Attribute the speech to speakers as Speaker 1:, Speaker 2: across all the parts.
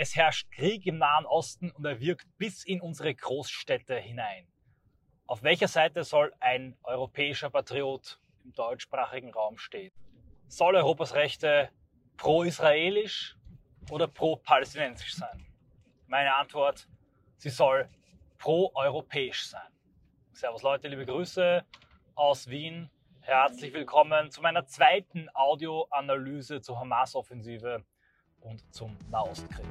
Speaker 1: Es herrscht Krieg im Nahen Osten und er wirkt bis in unsere Großstädte hinein. Auf welcher Seite soll ein europäischer Patriot im deutschsprachigen Raum stehen? Soll Europas Rechte pro-israelisch oder pro-palästinensisch sein? Meine Antwort, sie soll pro-europäisch sein. Servus Leute, liebe Grüße aus Wien. Herzlich willkommen zu meiner zweiten Audioanalyse zur Hamas-Offensive und zum Nahostkrieg.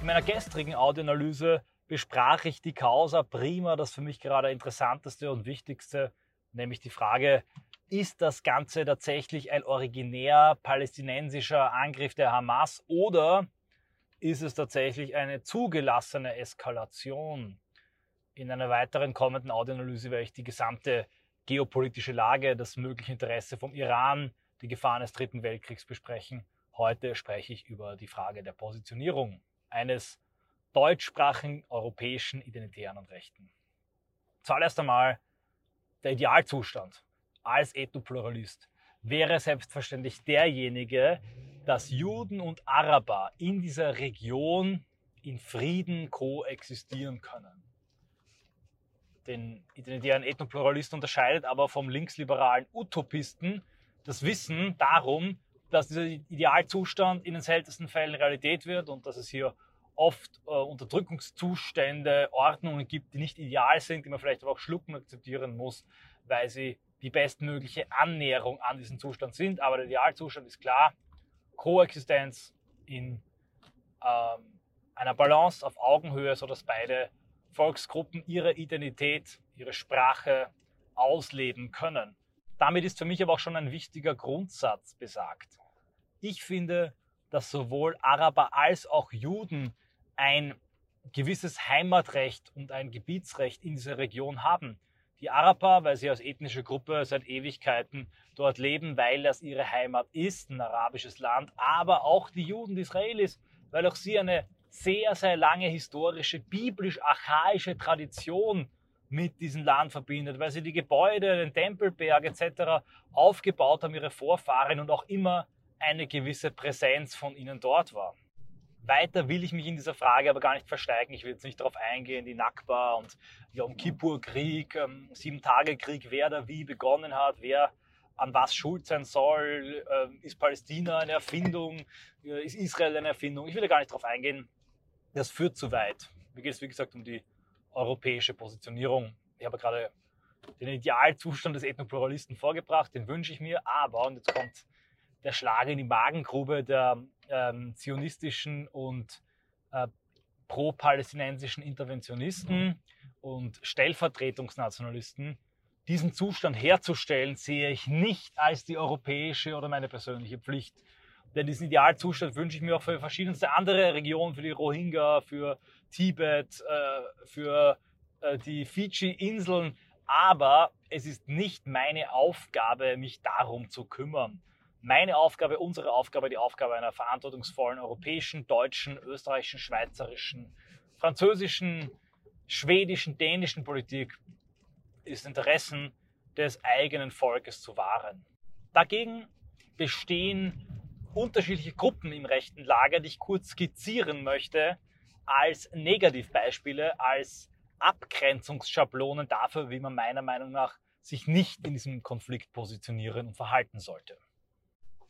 Speaker 1: In meiner gestrigen Audioanalyse besprach ich die Causa Prima, das für mich gerade interessanteste und wichtigste, nämlich die Frage, ist das Ganze tatsächlich ein originär palästinensischer Angriff der Hamas oder ist es tatsächlich eine zugelassene Eskalation? In einer weiteren kommenden Audioanalyse werde ich die gesamte geopolitische Lage, das mögliche Interesse vom Iran, die Gefahren des Dritten Weltkriegs besprechen. Heute spreche ich über die Frage der Positionierung eines deutschsprachigen europäischen Identitären und Rechten. Zuallerst einmal der Idealzustand als Ethnopluralist wäre selbstverständlich derjenige, dass Juden und Araber in dieser Region in Frieden koexistieren können. Den identitären Ethnopluralist unterscheidet aber vom linksliberalen Utopisten das Wissen darum, dass dieser Idealzustand in den seltensten Fällen Realität wird und dass es hier oft äh, Unterdrückungszustände, Ordnungen gibt, die nicht ideal sind, die man vielleicht aber auch schlucken akzeptieren muss, weil sie die bestmögliche Annäherung an diesen Zustand sind. Aber der Idealzustand ist klar, Koexistenz in ähm, einer Balance auf Augenhöhe, sodass beide Volksgruppen ihre Identität, ihre Sprache ausleben können. Damit ist für mich aber auch schon ein wichtiger Grundsatz besagt. Ich finde, dass sowohl Araber als auch Juden ein gewisses Heimatrecht und ein Gebietsrecht in dieser Region haben. Die Araber, weil sie als ethnische Gruppe seit Ewigkeiten dort leben, weil das ihre Heimat ist, ein arabisches Land, aber auch die Juden, die Israelis, weil auch sie eine sehr, sehr lange historische, biblisch-archaische Tradition mit diesem Land verbindet, weil sie die Gebäude, den Tempelberg etc. aufgebaut haben, ihre Vorfahren und auch immer eine gewisse Präsenz von ihnen dort war. Weiter will ich mich in dieser Frage aber gar nicht versteigen. Ich will jetzt nicht darauf eingehen, die Nakba und Yom Kippur-Krieg, ähm, Sieben-Tage-Krieg, wer da wie begonnen hat, wer an was schuld sein soll. Ähm, ist Palästina eine Erfindung? Äh, ist Israel eine Erfindung? Ich will da gar nicht darauf eingehen. Das führt zu weit. Mir geht es, wie gesagt, um die europäische Positionierung. Ich habe gerade den Idealzustand des Ethnopluralisten vorgebracht, den wünsche ich mir, aber, und jetzt kommt der Schlag in die Magengrube der ähm, zionistischen und äh, pro-palästinensischen Interventionisten und Stellvertretungsnationalisten. Diesen Zustand herzustellen, sehe ich nicht als die europäische oder meine persönliche Pflicht. Denn diesen Idealzustand wünsche ich mir auch für verschiedenste andere Regionen, für die Rohingya, für Tibet, äh, für äh, die Fidschi-Inseln. Aber es ist nicht meine Aufgabe, mich darum zu kümmern meine Aufgabe, unsere Aufgabe, die Aufgabe einer verantwortungsvollen europäischen, deutschen, österreichischen, schweizerischen, französischen, schwedischen, dänischen Politik ist Interessen des eigenen Volkes zu wahren. Dagegen bestehen unterschiedliche Gruppen im rechten Lager, die ich kurz skizzieren möchte, als Negativbeispiele, als Abgrenzungsschablonen dafür, wie man meiner Meinung nach sich nicht in diesem Konflikt positionieren und verhalten sollte.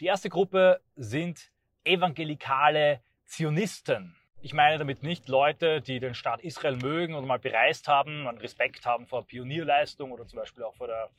Speaker 1: Die erste Gruppe sind evangelikale Zionisten. Ich meine damit nicht Leute, die den Staat Israel mögen oder mal bereist haben, einen Respekt haben vor Pionierleistung oder zum Beispiel auch vor der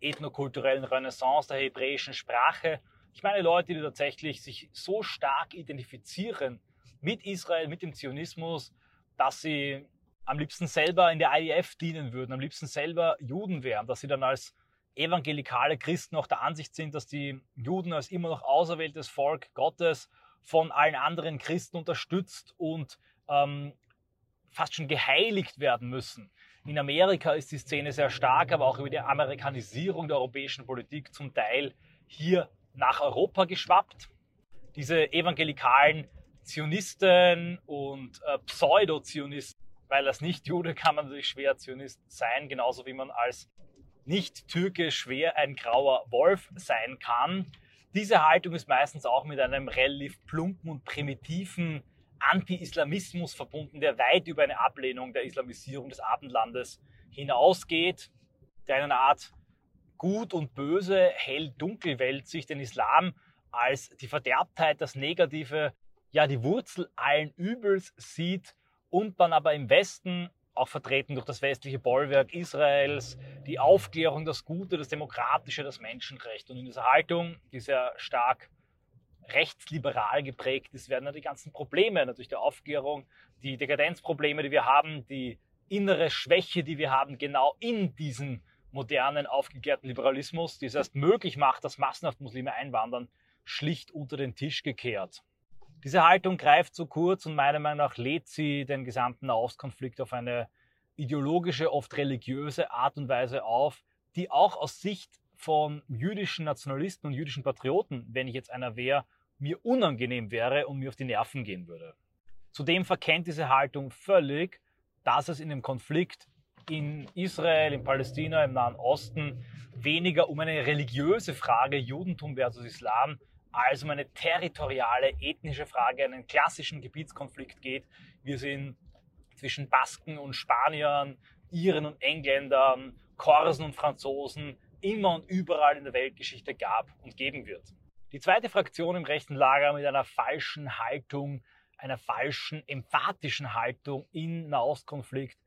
Speaker 1: ethnokulturellen Renaissance der hebräischen Sprache. Ich meine Leute, die tatsächlich sich so stark identifizieren mit Israel, mit dem Zionismus, dass sie am liebsten selber in der IDF dienen würden, am liebsten selber Juden wären, dass sie dann als evangelikale Christen auch der Ansicht sind, dass die Juden als immer noch auserwähltes Volk Gottes von allen anderen Christen unterstützt und ähm, fast schon geheiligt werden müssen. In Amerika ist die Szene sehr stark, aber auch über die Amerikanisierung der europäischen Politik zum Teil hier nach Europa geschwappt. Diese evangelikalen Zionisten und äh, Pseudo-Zionisten weil als Nicht-Jude kann man natürlich schwer Zionist sein, genauso wie man als Nicht-Türke schwer ein grauer Wolf sein kann. Diese Haltung ist meistens auch mit einem relativ plumpen und primitiven Anti-Islamismus verbunden, der weit über eine Ablehnung der Islamisierung des Abendlandes hinausgeht, der eine Art Gut und Böse, Hell-Dunkel-Welt sich den Islam als die Verderbtheit, das Negative, ja die Wurzel allen Übels sieht und dann aber im Westen, auch vertreten durch das westliche Bollwerk Israels, die Aufklärung, das Gute, das Demokratische, das Menschenrecht. Und in dieser Haltung, die sehr stark rechtsliberal geprägt ist, werden dann die ganzen Probleme natürlich der Aufklärung, die Dekadenzprobleme, die wir haben, die innere Schwäche, die wir haben, genau in diesen modernen, aufgeklärten Liberalismus, die es erst möglich macht, dass massenhaft Muslime einwandern, schlicht unter den Tisch gekehrt. Diese Haltung greift zu kurz und meiner Meinung nach lädt sie den gesamten Nahostkonflikt auf eine ideologische, oft religiöse Art und Weise auf, die auch aus Sicht von jüdischen Nationalisten und jüdischen Patrioten, wenn ich jetzt einer wäre, mir unangenehm wäre und mir auf die Nerven gehen würde. Zudem verkennt diese Haltung völlig, dass es in dem Konflikt in Israel, in Palästina, im Nahen Osten weniger um eine religiöse Frage, Judentum versus Islam, als um eine territoriale, ethnische Frage, einen klassischen Gebietskonflikt geht, wie es ihn zwischen Basken und Spaniern, Iren und Engländern, Korsen und Franzosen immer und überall in der Weltgeschichte gab und geben wird. Die zweite Fraktion im rechten Lager mit einer falschen Haltung, einer falschen emphatischen Haltung im Nahostkonflikt,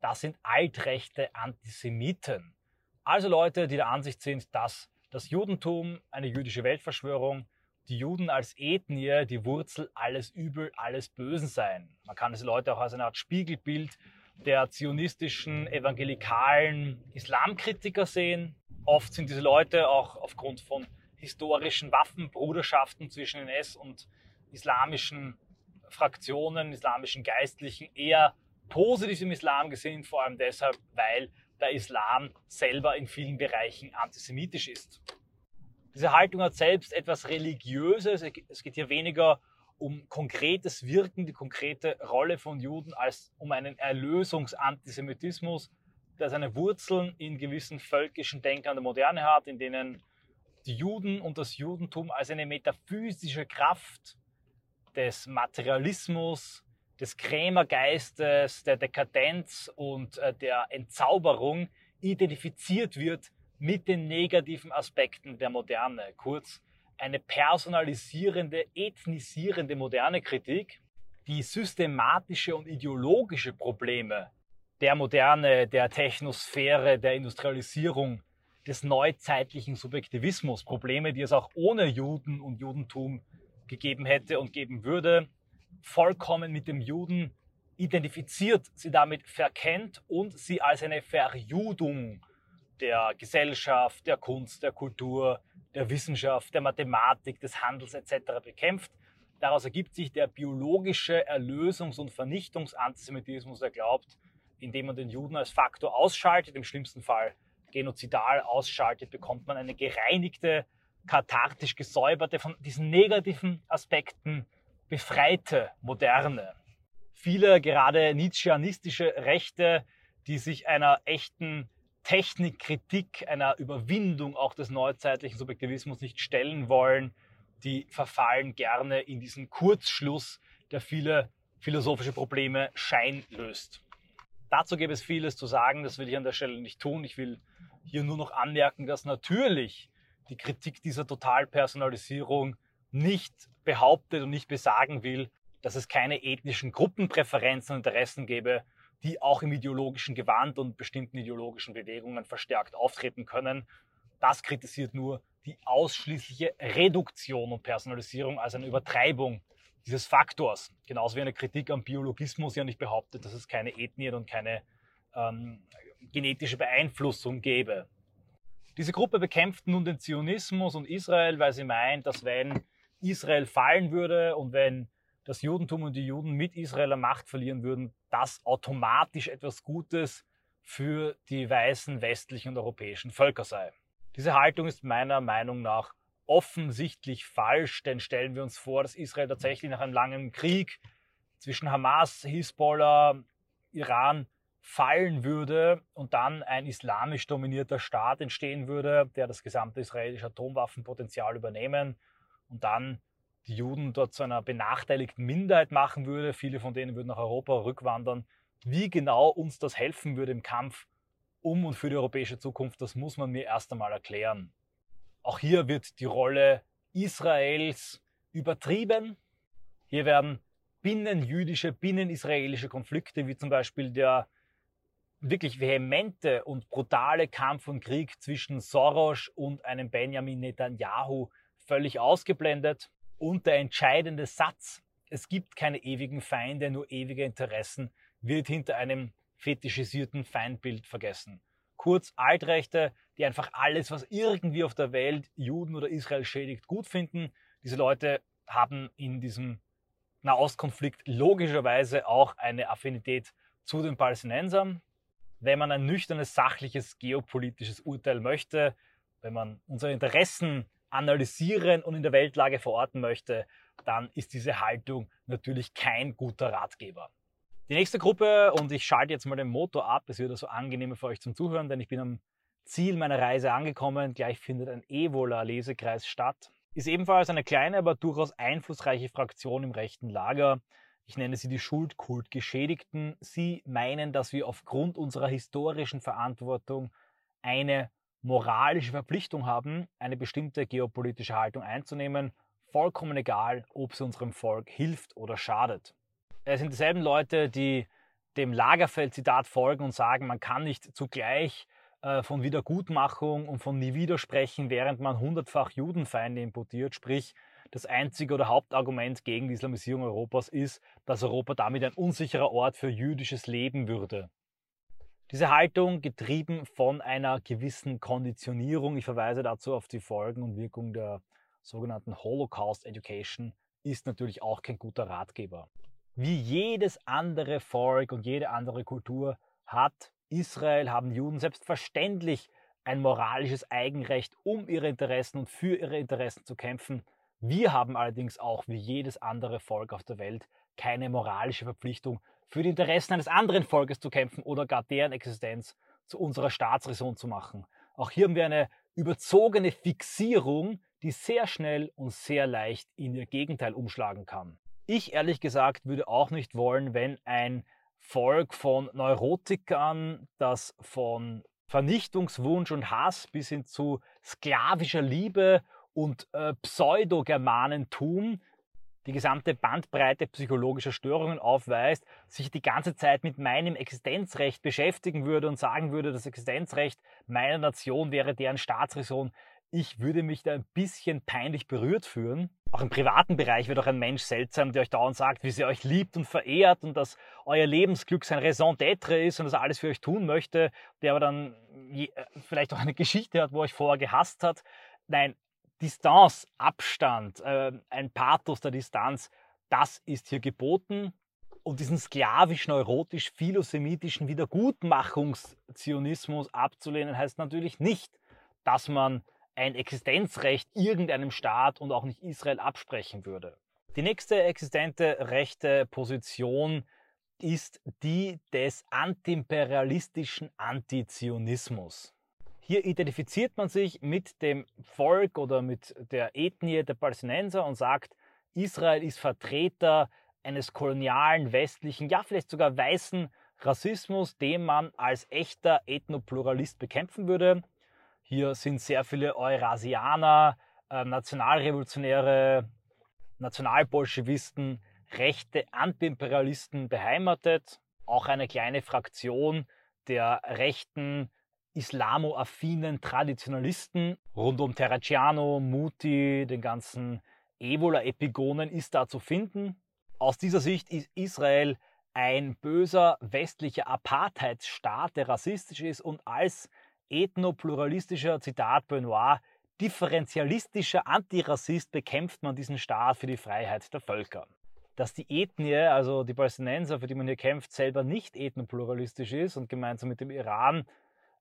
Speaker 1: das sind altrechte Antisemiten. Also Leute, die der Ansicht sind, dass das Judentum eine jüdische Weltverschwörung, die Juden als Ethnie die Wurzel alles Übel, alles Bösen seien. Man kann diese Leute auch als eine Art Spiegelbild der zionistischen, evangelikalen Islamkritiker sehen. Oft sind diese Leute auch aufgrund von historischen Waffenbruderschaften zwischen NS und islamischen Fraktionen, islamischen Geistlichen eher positiv im Islam gesehen, vor allem deshalb, weil der Islam selber in vielen Bereichen antisemitisch ist. Diese Haltung hat selbst etwas Religiöses. Es geht hier weniger um konkretes Wirken, die konkrete Rolle von Juden, als um einen Erlösungsantisemitismus, der seine Wurzeln in gewissen völkischen Denkern der Moderne hat, in denen die Juden und das Judentum als eine metaphysische Kraft des Materialismus, des Krämergeistes, der Dekadenz und äh, der Entzauberung identifiziert wird mit den negativen Aspekten der Moderne. Kurz eine personalisierende, ethnisierende moderne Kritik, die systematische und ideologische Probleme der Moderne, der Technosphäre, der Industrialisierung, des neuzeitlichen Subjektivismus, Probleme, die es auch ohne Juden und Judentum gegeben hätte und geben würde, vollkommen mit dem Juden identifiziert, sie damit verkennt und sie als eine Verjudung der Gesellschaft, der Kunst, der Kultur, der Wissenschaft, der Mathematik, des Handels etc. bekämpft. Daraus ergibt sich der biologische Erlösungs- und Vernichtungsantisemitismus, der glaubt, indem man den Juden als Faktor ausschaltet, im schlimmsten Fall genozidal ausschaltet, bekommt man eine gereinigte, kathartisch gesäuberte, von diesen negativen Aspekten befreite Moderne. Viele gerade nietzscheanistische Rechte, die sich einer echten Technikkritik, einer Überwindung auch des neuzeitlichen Subjektivismus nicht stellen wollen, die verfallen gerne in diesen Kurzschluss, der viele philosophische Probleme scheinlöst. Dazu gäbe es vieles zu sagen, das will ich an der Stelle nicht tun. Ich will hier nur noch anmerken, dass natürlich die Kritik dieser Totalpersonalisierung nicht behauptet und nicht besagen will, dass es keine ethnischen Gruppenpräferenzen und Interessen gäbe, die auch im ideologischen Gewand und bestimmten ideologischen Bewegungen verstärkt auftreten können. Das kritisiert nur die ausschließliche Reduktion und Personalisierung als eine Übertreibung dieses Faktors. Genauso wie eine Kritik am Biologismus ja nicht behauptet, dass es keine Ethnien und keine ähm, genetische Beeinflussung gäbe. Diese Gruppe bekämpft nun den Zionismus und Israel, weil sie meint, dass wenn Israel fallen würde und wenn das Judentum und die Juden mit Israel an Macht verlieren würden, das automatisch etwas Gutes für die weißen westlichen und europäischen Völker sei. Diese Haltung ist meiner Meinung nach offensichtlich falsch, denn stellen wir uns vor, dass Israel tatsächlich nach einem langen Krieg zwischen Hamas, Hisbollah, Iran fallen würde und dann ein islamisch dominierter Staat entstehen würde, der das gesamte israelische Atomwaffenpotenzial übernehmen und dann die Juden dort zu einer benachteiligten Minderheit machen würde. Viele von denen würden nach Europa rückwandern. Wie genau uns das helfen würde im Kampf um und für die europäische Zukunft, das muss man mir erst einmal erklären. Auch hier wird die Rolle Israels übertrieben. Hier werden binnenjüdische, binnenisraelische Konflikte, wie zum Beispiel der wirklich vehemente und brutale Kampf und Krieg zwischen Soros und einem Benjamin Netanyahu völlig ausgeblendet. Und der entscheidende Satz, es gibt keine ewigen Feinde, nur ewige Interessen, wird hinter einem fetischisierten Feindbild vergessen. Kurz Altrechte, die einfach alles, was irgendwie auf der Welt Juden oder Israel schädigt, gut finden. Diese Leute haben in diesem Nahostkonflikt logischerweise auch eine Affinität zu den Palästinensern. Wenn man ein nüchternes, sachliches, geopolitisches Urteil möchte, wenn man unsere Interessen analysieren und in der Weltlage verorten möchte, dann ist diese Haltung natürlich kein guter Ratgeber. Die nächste Gruppe, und ich schalte jetzt mal den Motor ab, es wird also angenehmer für euch zum Zuhören, denn ich bin am Ziel meiner Reise angekommen. Gleich findet ein Evola-Lesekreis statt. Ist ebenfalls eine kleine, aber durchaus einflussreiche Fraktion im rechten Lager. Ich nenne sie die Schuldkultgeschädigten. Sie meinen, dass wir aufgrund unserer historischen Verantwortung eine moralische Verpflichtung haben, eine bestimmte geopolitische Haltung einzunehmen, vollkommen egal, ob sie unserem Volk hilft oder schadet. Es sind dieselben Leute, die dem Lagerfeld-Zitat folgen und sagen, man kann nicht zugleich äh, von Wiedergutmachung und von nie widersprechen, während man hundertfach Judenfeinde importiert. Sprich, das einzige oder Hauptargument gegen die Islamisierung Europas ist, dass Europa damit ein unsicherer Ort für jüdisches Leben würde. Diese Haltung, getrieben von einer gewissen Konditionierung, ich verweise dazu auf die Folgen und Wirkung der sogenannten Holocaust Education, ist natürlich auch kein guter Ratgeber. Wie jedes andere Volk und jede andere Kultur hat Israel, haben Juden selbstverständlich ein moralisches Eigenrecht, um ihre Interessen und für ihre Interessen zu kämpfen. Wir haben allerdings auch, wie jedes andere Volk auf der Welt, keine moralische Verpflichtung, für die Interessen eines anderen Volkes zu kämpfen oder gar deren Existenz zu unserer Staatsräson zu machen. Auch hier haben wir eine überzogene Fixierung, die sehr schnell und sehr leicht in ihr Gegenteil umschlagen kann. Ich ehrlich gesagt würde auch nicht wollen, wenn ein Volk von Neurotikern, das von Vernichtungswunsch und Hass bis hin zu sklavischer Liebe und äh, Pseudo-Germanentum die gesamte Bandbreite psychologischer Störungen aufweist, sich die ganze Zeit mit meinem Existenzrecht beschäftigen würde und sagen würde, das Existenzrecht meiner Nation wäre deren Staatsräson, ich würde mich da ein bisschen peinlich berührt fühlen. Auch im privaten Bereich wird auch ein Mensch seltsam, der euch dauernd sagt, wie sie euch liebt und verehrt und dass euer Lebensglück sein Raison d'être ist und dass er alles für euch tun möchte, der aber dann äh, vielleicht auch eine Geschichte hat, wo euch vorher gehasst hat. Nein, Distanz, Abstand, äh, ein Pathos der Distanz, das ist hier geboten. Und diesen sklavisch-neurotisch philosemitischen Wiedergutmachungszionismus abzulehnen, heißt natürlich nicht, dass man ein Existenzrecht irgendeinem Staat und auch nicht Israel absprechen würde. Die nächste existente rechte Position ist die des antiimperialistischen Antizionismus. Hier identifiziert man sich mit dem Volk oder mit der Ethnie der Palästinenser und sagt, Israel ist Vertreter eines kolonialen, westlichen, ja vielleicht sogar weißen Rassismus, den man als echter Ethnopluralist bekämpfen würde. Hier sind sehr viele Eurasianer, äh, Nationalrevolutionäre, Nationalbolschewisten, rechte Antiimperialisten beheimatet. Auch eine kleine Fraktion der rechten islamoaffinen Traditionalisten rund um Terracciano, Muti, den ganzen Ebola-Epigonen ist da zu finden. Aus dieser Sicht ist Israel ein böser westlicher Apartheidsstaat, der rassistisch ist und als ethnopluralistischer, Zitat Benoit, differenzialistischer Antirassist bekämpft man diesen Staat für die Freiheit der Völker. Dass die Ethnie, also die Palästinenser, für die man hier kämpft, selber nicht ethnopluralistisch ist und gemeinsam mit dem Iran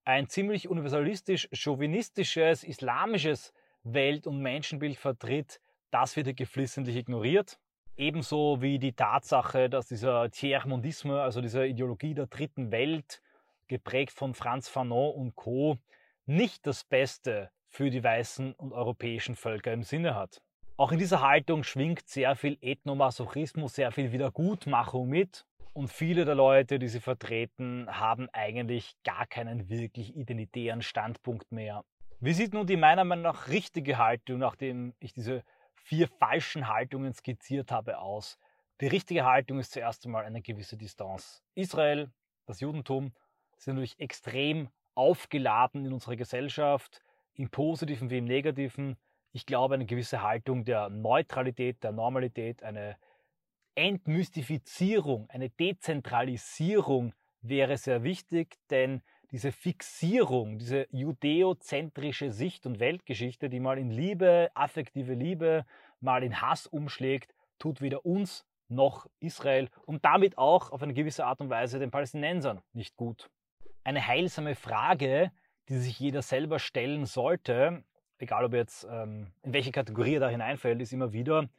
Speaker 1: ein ziemlich universalistisch, chauvinistisches, islamisches Welt- und Menschenbild vertritt, das wird hier geflissentlich ignoriert. Ebenso wie die Tatsache, dass dieser Tiers-Mondisme, also diese Ideologie der dritten Welt, geprägt von Franz Fanon und Co., nicht das Beste für die weißen und europäischen Völker im Sinne hat. Auch in dieser Haltung schwingt sehr viel Ethnomasochismus, sehr viel Wiedergutmachung mit. Und viele der Leute, die sie vertreten, haben eigentlich gar keinen wirklich identitären Standpunkt mehr. Wie sieht nun die meiner Meinung nach richtige Haltung, nachdem ich diese vier falschen Haltungen skizziert habe, aus? Die richtige Haltung ist zuerst einmal eine gewisse Distanz. Israel, das Judentum sind natürlich extrem aufgeladen in unserer Gesellschaft, im positiven wie im negativen. Ich glaube, eine gewisse Haltung der Neutralität, der Normalität, eine Entmystifizierung, eine Dezentralisierung wäre sehr wichtig, denn diese Fixierung, diese judäozentrische Sicht und Weltgeschichte, die mal in Liebe, affektive Liebe, mal in Hass umschlägt, tut weder uns noch Israel und damit auch auf eine gewisse Art und Weise den Palästinensern nicht gut. Eine heilsame Frage, die sich jeder selber stellen sollte, egal ob jetzt ähm, in welche Kategorie er da hineinfällt, ist immer wieder,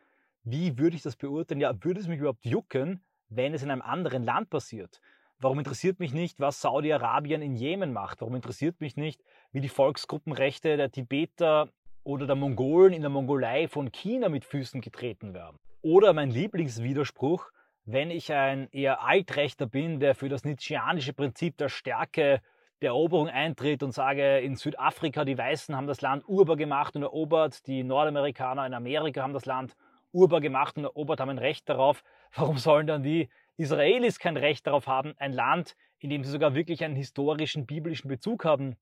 Speaker 1: wie würde ich das beurteilen? Ja, würde es mich überhaupt jucken, wenn es in einem anderen Land passiert? Warum interessiert mich nicht, was Saudi-Arabien in Jemen macht? Warum interessiert mich nicht, wie die Volksgruppenrechte der Tibeter oder der Mongolen in der Mongolei von China mit Füßen getreten werden? Oder mein Lieblingswiderspruch, wenn ich ein eher Altrechter bin, der für das Nietzscheanische Prinzip der Stärke der Eroberung eintritt und sage, in Südafrika die Weißen haben das Land urbar gemacht und erobert, die Nordamerikaner in Amerika haben das Land urbar gemacht und erobert, haben ein Recht darauf. Warum sollen dann die Israelis kein Recht darauf haben, ein Land, in dem sie sogar wirklich einen historischen, biblischen Bezug haben,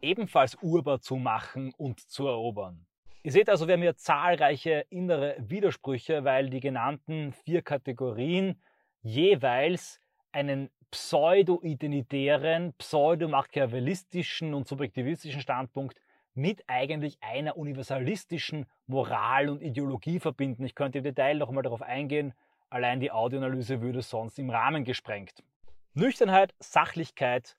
Speaker 1: ebenfalls urbar zu machen und zu erobern? Ihr seht also, wir haben hier zahlreiche innere Widersprüche, weil die genannten vier Kategorien jeweils einen pseudo-identitären, pseudo-machiavellistischen und subjektivistischen Standpunkt mit eigentlich einer universalistischen Moral und Ideologie verbinden. Ich könnte im Detail noch einmal darauf eingehen, allein die Audioanalyse würde sonst im Rahmen gesprengt. Nüchternheit, Sachlichkeit,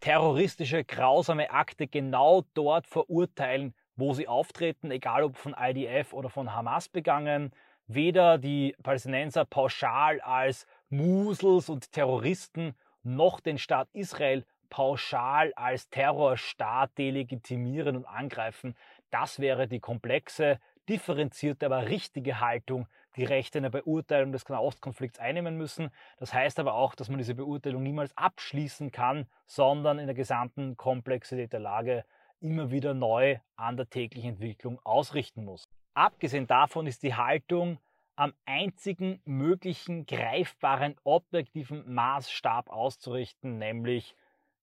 Speaker 1: terroristische, grausame Akte genau dort verurteilen, wo sie auftreten, egal ob von IDF oder von Hamas begangen. Weder die Palästinenser pauschal als Musels und Terroristen noch den Staat Israel pauschal als Terrorstaat delegitimieren und angreifen. Das wäre die komplexe, differenzierte, aber richtige Haltung, die Rechte in der Beurteilung des Nahostkonflikts einnehmen müssen. Das heißt aber auch, dass man diese Beurteilung niemals abschließen kann, sondern in der gesamten Komplexität der Lage immer wieder neu an der täglichen Entwicklung ausrichten muss. Abgesehen davon ist die Haltung am einzigen möglichen greifbaren objektiven Maßstab auszurichten, nämlich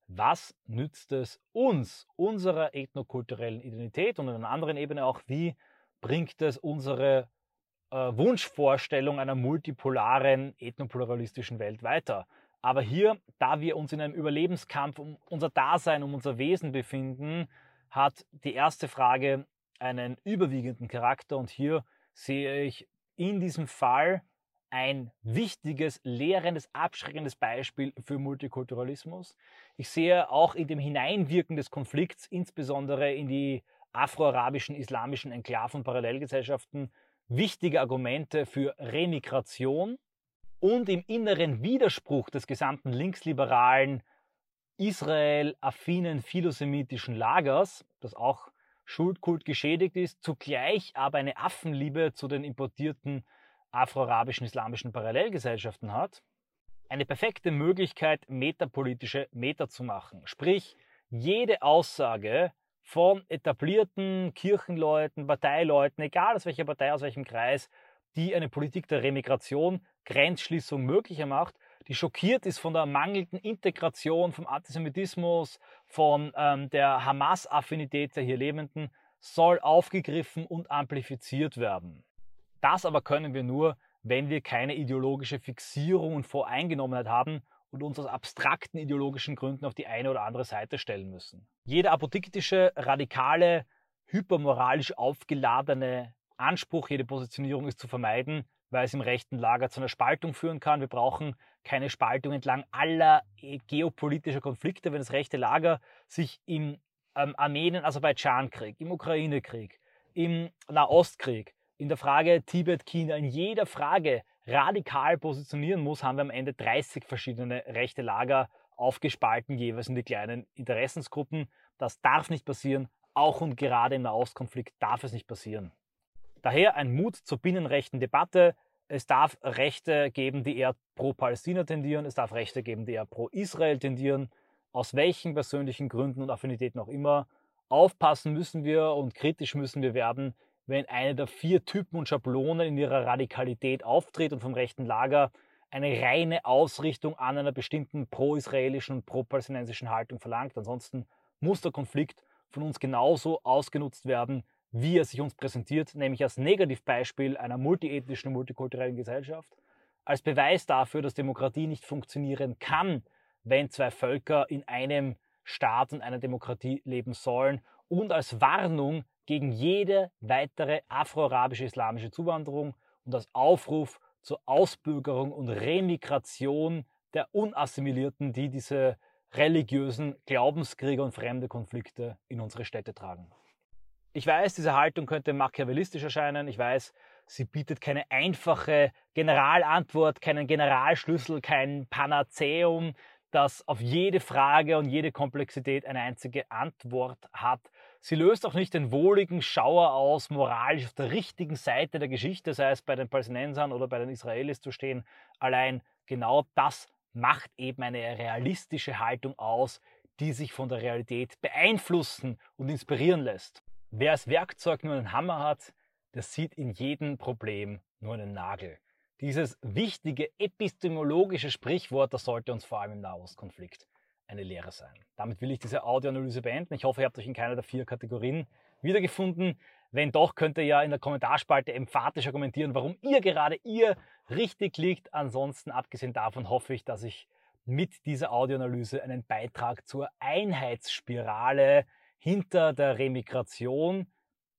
Speaker 1: was nützt es uns, unserer ethnokulturellen Identität und an einer anderen Ebene auch, wie bringt es unsere äh, Wunschvorstellung einer multipolaren, ethnopluralistischen Welt weiter. Aber hier, da wir uns in einem Überlebenskampf um unser Dasein, um unser Wesen befinden, hat die erste Frage einen überwiegenden Charakter und hier sehe ich in diesem Fall ein wichtiges, lehrendes, abschreckendes Beispiel für Multikulturalismus. Ich sehe auch in dem Hineinwirken des Konflikts, insbesondere in die afroarabischen, islamischen Enklaven und Parallelgesellschaften, wichtige Argumente für Remigration und im inneren Widerspruch des gesamten linksliberalen Israel-affinen philosemitischen Lagers, das auch Schuldkult geschädigt ist, zugleich aber eine Affenliebe zu den importierten afroarabischen islamischen Parallelgesellschaften hat, eine perfekte Möglichkeit, metapolitische Meta zu machen. Sprich, jede Aussage von etablierten Kirchenleuten, Parteileuten, egal aus welcher Partei, aus welchem Kreis, die eine Politik der Remigration, Grenzschließung möglicher macht, die schockiert ist von der mangelnden Integration, vom Antisemitismus, von ähm, der Hamas-Affinität der hier Lebenden, soll aufgegriffen und amplifiziert werden. Das aber können wir nur, wenn wir keine ideologische Fixierung und Voreingenommenheit haben und uns aus abstrakten ideologischen Gründen auf die eine oder andere Seite stellen müssen. Jeder apodiktische, radikale, hypermoralisch aufgeladene Anspruch, jede Positionierung ist zu vermeiden, weil es im rechten Lager zu einer Spaltung führen kann. Wir brauchen keine Spaltung entlang aller äh, geopolitischer Konflikte, wenn das rechte Lager sich im ähm, Armenien-Aserbaidschan-Krieg, im Ukraine-Krieg, im Nahostkrieg in der Frage Tibet-China, in jeder Frage radikal positionieren muss, haben wir am Ende 30 verschiedene rechte Lager aufgespalten, jeweils in die kleinen Interessensgruppen. Das darf nicht passieren, auch und gerade im Nahostkonflikt darf es nicht passieren. Daher ein Mut zur binnenrechten Debatte. Es darf Rechte geben, die eher pro Palästina tendieren. Es darf Rechte geben, die eher pro Israel tendieren. Aus welchen persönlichen Gründen und Affinitäten auch immer. Aufpassen müssen wir und kritisch müssen wir werden, wenn eine der vier Typen und Schablonen in ihrer Radikalität auftritt und vom rechten Lager eine reine Ausrichtung an einer bestimmten pro-israelischen und pro-palästinensischen Haltung verlangt. Ansonsten muss der Konflikt von uns genauso ausgenutzt werden, wie er sich uns präsentiert, nämlich als Negativbeispiel einer multiethnischen und multikulturellen Gesellschaft, als Beweis dafür, dass Demokratie nicht funktionieren kann, wenn zwei Völker in einem Staat und einer Demokratie leben sollen und als Warnung gegen jede weitere afroarabische islamische Zuwanderung und als Aufruf zur Ausbürgerung und Remigration der Unassimilierten, die diese religiösen Glaubenskriege und fremde Konflikte in unsere Städte tragen. Ich weiß, diese Haltung könnte machiavellistisch erscheinen. Ich weiß, sie bietet keine einfache Generalantwort, keinen Generalschlüssel, kein Panazäum, das auf jede Frage und jede Komplexität eine einzige Antwort hat. Sie löst auch nicht den wohligen Schauer aus, moralisch auf der richtigen Seite der Geschichte, sei es bei den Palästinensern oder bei den Israelis zu stehen. Allein genau das macht eben eine realistische Haltung aus, die sich von der Realität beeinflussen und inspirieren lässt. Wer als Werkzeug nur einen Hammer hat, der sieht in jedem Problem nur einen Nagel. Dieses wichtige epistemologische Sprichwort, das sollte uns vor allem im Nahostkonflikt eine Lehre sein. Damit will ich diese Audioanalyse beenden. Ich hoffe, ihr habt euch in keiner der vier Kategorien wiedergefunden. Wenn doch, könnt ihr ja in der Kommentarspalte emphatischer kommentieren, warum ihr gerade ihr richtig liegt. Ansonsten, abgesehen davon, hoffe ich, dass ich mit dieser Audioanalyse einen Beitrag zur Einheitsspirale hinter der Remigration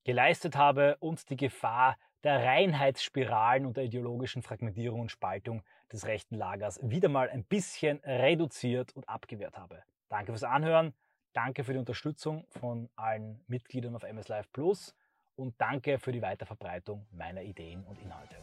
Speaker 1: geleistet habe und die Gefahr der Reinheitsspiralen und der ideologischen Fragmentierung und Spaltung des rechten Lagers wieder mal ein bisschen reduziert und abgewehrt habe. Danke fürs Anhören, danke für die Unterstützung von allen Mitgliedern auf MS Live Plus und danke für die Weiterverbreitung meiner Ideen und Inhalte.